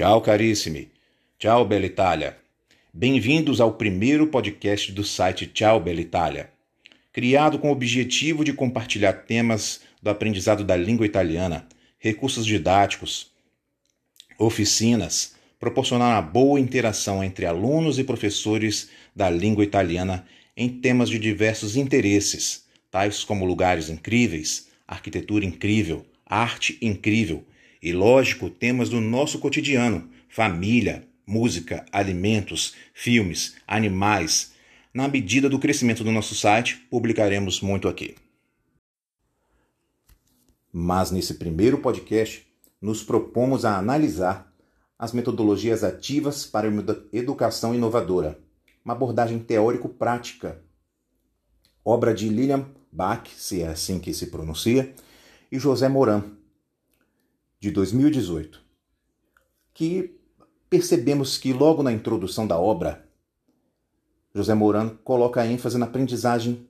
Tchau, carissimi. Tchau, Bela Itália. Bem-vindos ao primeiro podcast do site Tchau, Bela Itália. Criado com o objetivo de compartilhar temas do aprendizado da língua italiana, recursos didáticos, oficinas, proporcionar uma boa interação entre alunos e professores da língua italiana em temas de diversos interesses, tais como lugares incríveis, arquitetura incrível, arte incrível e, lógico, temas do nosso cotidiano, família, música, alimentos, filmes, animais. Na medida do crescimento do nosso site, publicaremos muito aqui. Mas nesse primeiro podcast, nos propomos a analisar as metodologias ativas para uma educação inovadora, uma abordagem teórico-prática, obra de Lilian Bach, se é assim que se pronuncia, e José Moran, de 2018, que percebemos que logo na introdução da obra, José Moran coloca ênfase na aprendizagem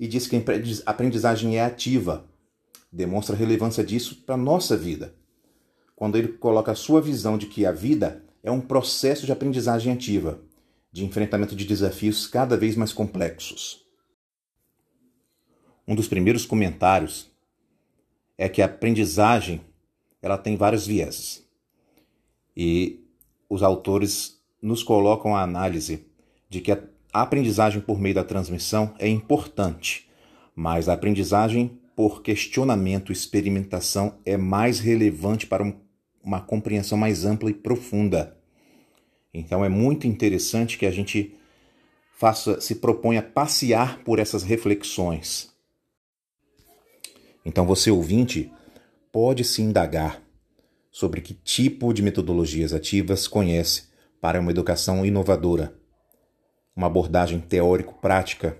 e diz que a aprendizagem é ativa. Demonstra a relevância disso para a nossa vida. Quando ele coloca a sua visão de que a vida é um processo de aprendizagem ativa, de enfrentamento de desafios cada vez mais complexos. Um dos primeiros comentários é que a aprendizagem ela tem vários vieses. E os autores nos colocam a análise de que a aprendizagem por meio da transmissão é importante, mas a aprendizagem por questionamento e experimentação é mais relevante para um, uma compreensão mais ampla e profunda. Então é muito interessante que a gente faça, se proponha passear por essas reflexões. Então você ouvinte pode se indagar sobre que tipo de metodologias ativas conhece para uma educação inovadora, uma abordagem teórico-prática.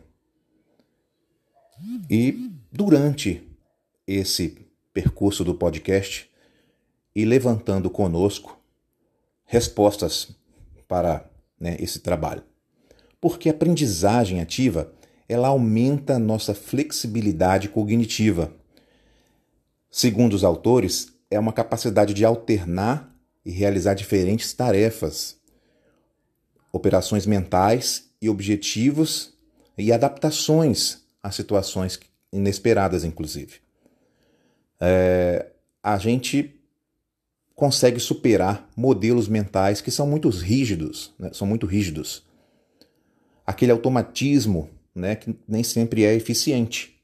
E durante esse percurso do podcast, e levantando conosco respostas para né, esse trabalho. Porque a aprendizagem ativa ela aumenta a nossa flexibilidade cognitiva. Segundo os autores, é uma capacidade de alternar e realizar diferentes tarefas, operações mentais e objetivos e adaptações a situações inesperadas, inclusive. É, a gente consegue superar modelos mentais que são muito rígidos, né? são muito rígidos. Aquele automatismo né, que nem sempre é eficiente.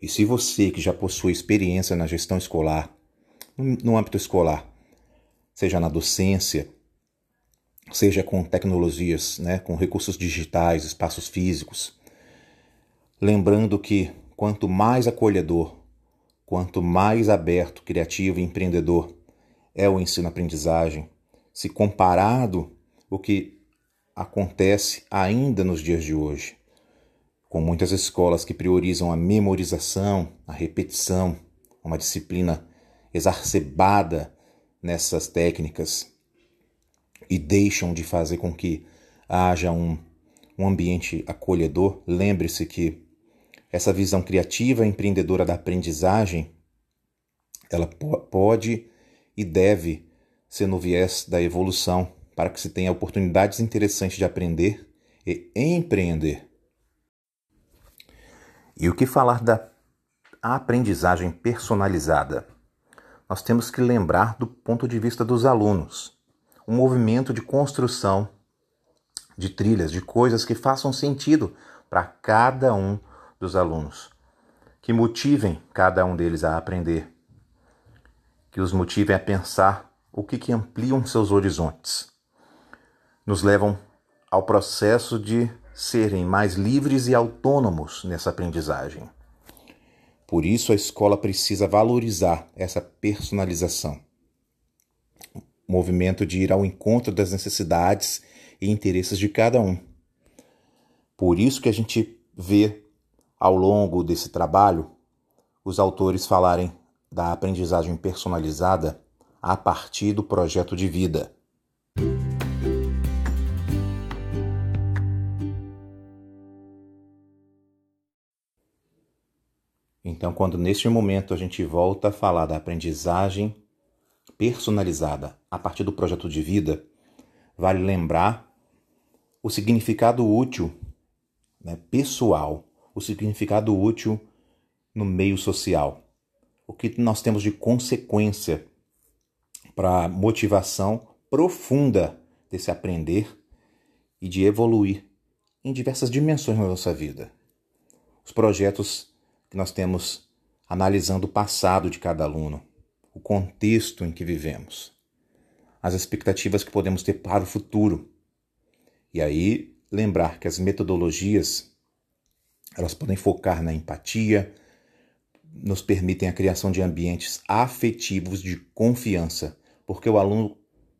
E se você que já possui experiência na gestão escolar, no âmbito escolar, seja na docência, seja com tecnologias, né, com recursos digitais, espaços físicos, lembrando que quanto mais acolhedor, quanto mais aberto, criativo e empreendedor é o ensino-aprendizagem, se comparado o que acontece ainda nos dias de hoje com muitas escolas que priorizam a memorização, a repetição, uma disciplina exacerbada nessas técnicas e deixam de fazer com que haja um, um ambiente acolhedor, lembre-se que essa visão criativa empreendedora da aprendizagem ela pode e deve ser no viés da evolução para que se tenha oportunidades interessantes de aprender e empreender. E o que falar da aprendizagem personalizada? Nós temos que lembrar do ponto de vista dos alunos, um movimento de construção de trilhas, de coisas que façam sentido para cada um dos alunos, que motivem cada um deles a aprender, que os motivem a pensar o que, que ampliam seus horizontes, nos levam ao processo de serem mais livres e autônomos nessa aprendizagem. Por isso, a escola precisa valorizar essa personalização. O movimento de ir ao encontro das necessidades e interesses de cada um. Por isso que a gente vê ao longo desse trabalho os autores falarem da aprendizagem personalizada a partir do projeto de vida. Então, quando neste momento a gente volta a falar da aprendizagem personalizada a partir do projeto de vida, vale lembrar o significado útil né, pessoal, o significado útil no meio social, o que nós temos de consequência para motivação profunda desse aprender e de evoluir em diversas dimensões na nossa vida. Os projetos nós temos analisando o passado de cada aluno, o contexto em que vivemos, as expectativas que podemos ter para o futuro. E aí lembrar que as metodologias elas podem focar na empatia, nos permitem a criação de ambientes afetivos de confiança, porque o aluno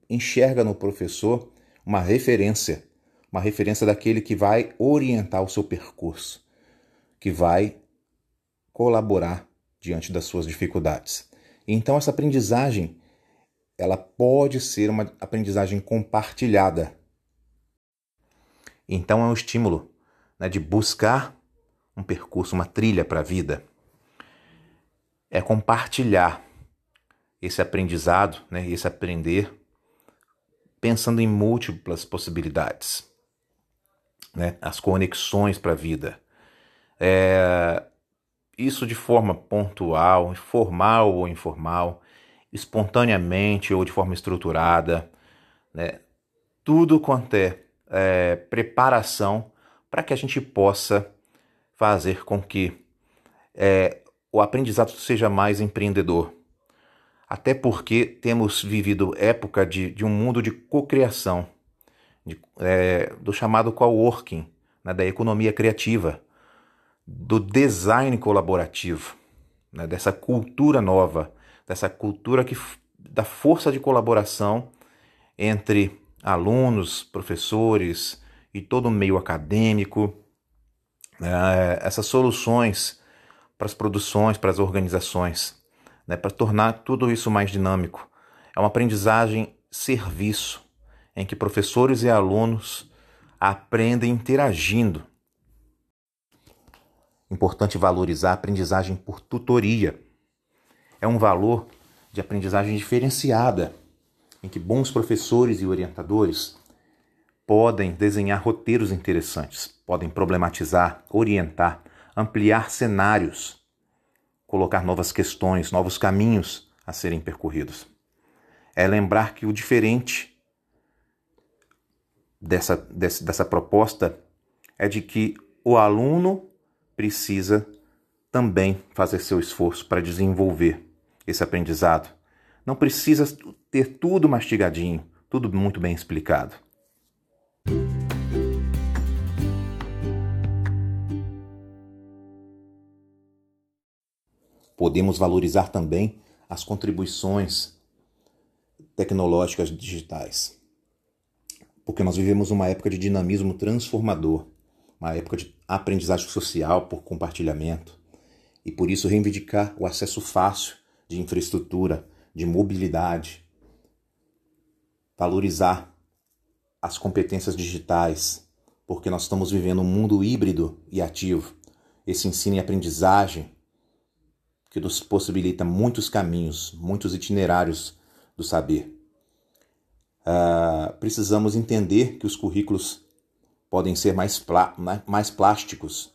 enxerga no professor uma referência, uma referência daquele que vai orientar o seu percurso, que vai colaborar diante das suas dificuldades. Então essa aprendizagem, ela pode ser uma aprendizagem compartilhada. Então é um estímulo né, de buscar um percurso, uma trilha para a vida. É compartilhar esse aprendizado, né, esse aprender pensando em múltiplas possibilidades, né? as conexões para a vida. É, isso de forma pontual, formal ou informal, espontaneamente ou de forma estruturada, né? tudo quanto é, é preparação para que a gente possa fazer com que é, o aprendizado seja mais empreendedor, até porque temos vivido época de, de um mundo de cocriação, é, do chamado coworking, né, da economia criativa, do design colaborativo, né, dessa cultura nova, dessa cultura que, da força de colaboração entre alunos, professores e todo o meio acadêmico, né, essas soluções para as produções, para as organizações né, para tornar tudo isso mais dinâmico. É uma aprendizagem serviço, em que professores e alunos aprendem interagindo. Importante valorizar a aprendizagem por tutoria. É um valor de aprendizagem diferenciada, em que bons professores e orientadores podem desenhar roteiros interessantes, podem problematizar, orientar, ampliar cenários colocar novas questões, novos caminhos a serem percorridos. É lembrar que o diferente dessa, dessa, proposta é de que o aluno precisa também fazer seu esforço para desenvolver esse aprendizado. Não precisa ter tudo mastigadinho, tudo muito bem explicado. Podemos valorizar também as contribuições tecnológicas digitais. Porque nós vivemos uma época de dinamismo transformador, uma época de aprendizagem social por compartilhamento, e por isso reivindicar o acesso fácil de infraestrutura, de mobilidade, valorizar as competências digitais, porque nós estamos vivendo um mundo híbrido e ativo. Esse ensino e aprendizagem que nos possibilita muitos caminhos, muitos itinerários do saber. Uh, precisamos entender que os currículos podem ser mais, né, mais plásticos,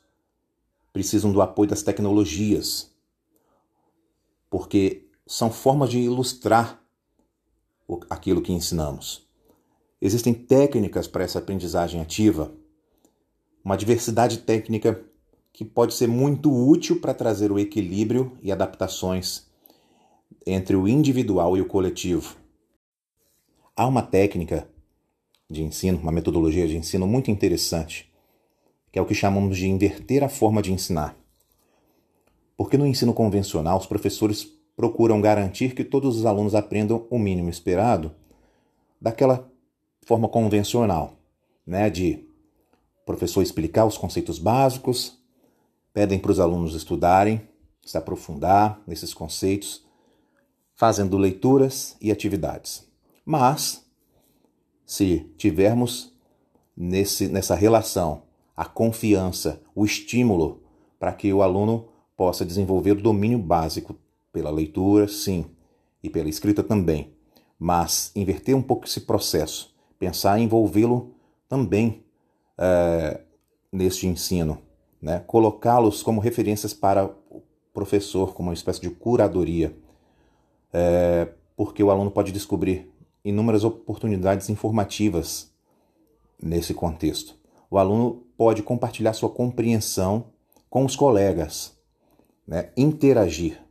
precisam do apoio das tecnologias, porque são formas de ilustrar aquilo que ensinamos. Existem técnicas para essa aprendizagem ativa, uma diversidade técnica que pode ser muito útil para trazer o equilíbrio e adaptações entre o individual e o coletivo. Há uma técnica de ensino, uma metodologia de ensino muito interessante, que é o que chamamos de inverter a forma de ensinar. Porque no ensino convencional, os professores procuram garantir que todos os alunos aprendam o mínimo esperado daquela forma convencional, né, de professor explicar os conceitos básicos, pedem para os alunos estudarem, se aprofundar nesses conceitos, fazendo leituras e atividades. Mas, se tivermos nesse, nessa relação a confiança, o estímulo para que o aluno possa desenvolver o domínio básico pela leitura, sim, e pela escrita também, mas inverter um pouco esse processo, pensar em envolvê-lo também é, neste ensino, né? colocá-los como referências para o professor, como uma espécie de curadoria, é, porque o aluno pode descobrir inúmeras oportunidades informativas nesse contexto. O aluno pode compartilhar sua compreensão com os colegas, né? interagir.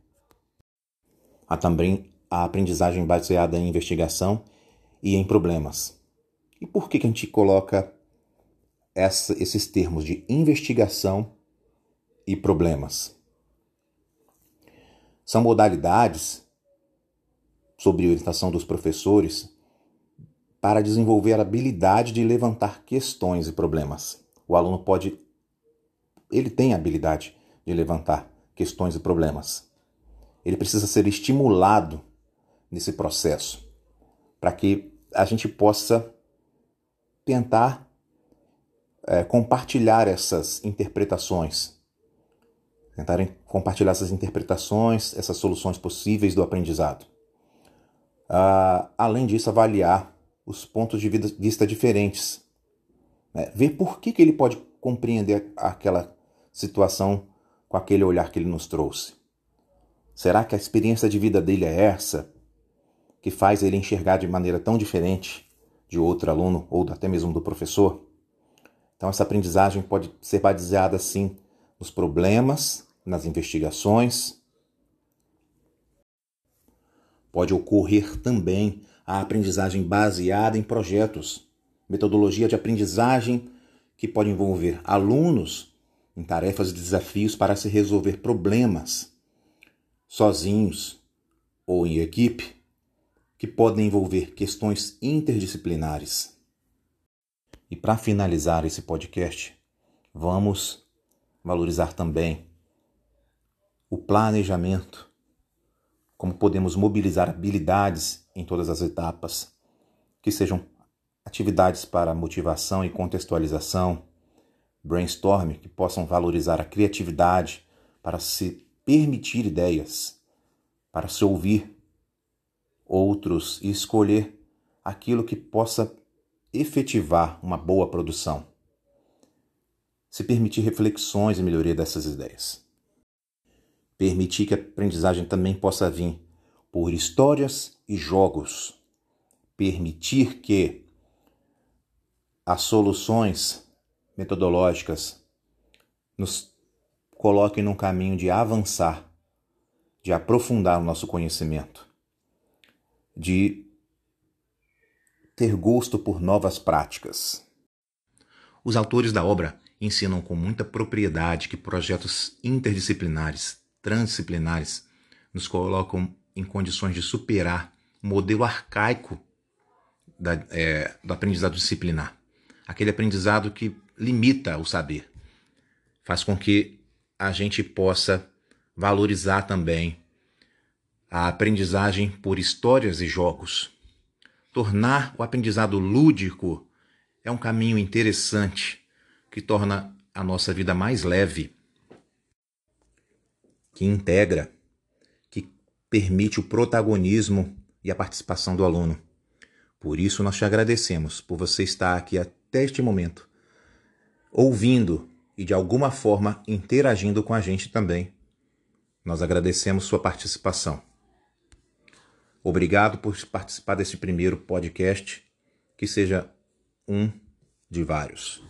Há também a aprendizagem baseada em investigação e em problemas. E por que, que a gente coloca essa, esses termos de investigação e problemas? São modalidades, sob orientação dos professores, para desenvolver a habilidade de levantar questões e problemas. O aluno pode. Ele tem a habilidade de levantar questões e problemas. Ele precisa ser estimulado nesse processo, para que a gente possa tentar é, compartilhar essas interpretações, tentarem compartilhar essas interpretações, essas soluções possíveis do aprendizado. Ah, além disso, avaliar os pontos de vista diferentes, né? ver por que, que ele pode compreender aquela situação com aquele olhar que ele nos trouxe. Será que a experiência de vida dele é essa? que faz ele enxergar de maneira tão diferente de outro aluno ou até mesmo do professor. Então, essa aprendizagem pode ser baseada, sim, nos problemas, nas investigações. Pode ocorrer também a aprendizagem baseada em projetos, metodologia de aprendizagem que pode envolver alunos em tarefas e desafios para se resolver problemas sozinhos ou em equipe que podem envolver questões interdisciplinares. E para finalizar esse podcast, vamos valorizar também o planejamento, como podemos mobilizar habilidades em todas as etapas, que sejam atividades para motivação e contextualização, brainstorming, que possam valorizar a criatividade para se permitir ideias, para se ouvir outros e escolher aquilo que possa efetivar uma boa produção. Se permitir reflexões e melhoria dessas ideias. Permitir que a aprendizagem também possa vir por histórias e jogos. Permitir que as soluções metodológicas nos coloquem num caminho de avançar, de aprofundar o nosso conhecimento de ter gosto por novas práticas. Os autores da obra ensinam com muita propriedade que projetos interdisciplinares, transdisciplinares, nos colocam em condições de superar o modelo arcaico da, é, do aprendizado disciplinar. Aquele aprendizado que limita o saber, faz com que a gente possa valorizar também a aprendizagem por histórias e jogos. Tornar o aprendizado lúdico é um caminho interessante que torna a nossa vida mais leve, que integra, que permite o protagonismo e a participação do aluno. Por isso, nós te agradecemos por você estar aqui até este momento, ouvindo e de alguma forma interagindo com a gente também. Nós agradecemos sua participação. Obrigado por participar desse primeiro podcast, que seja um de vários.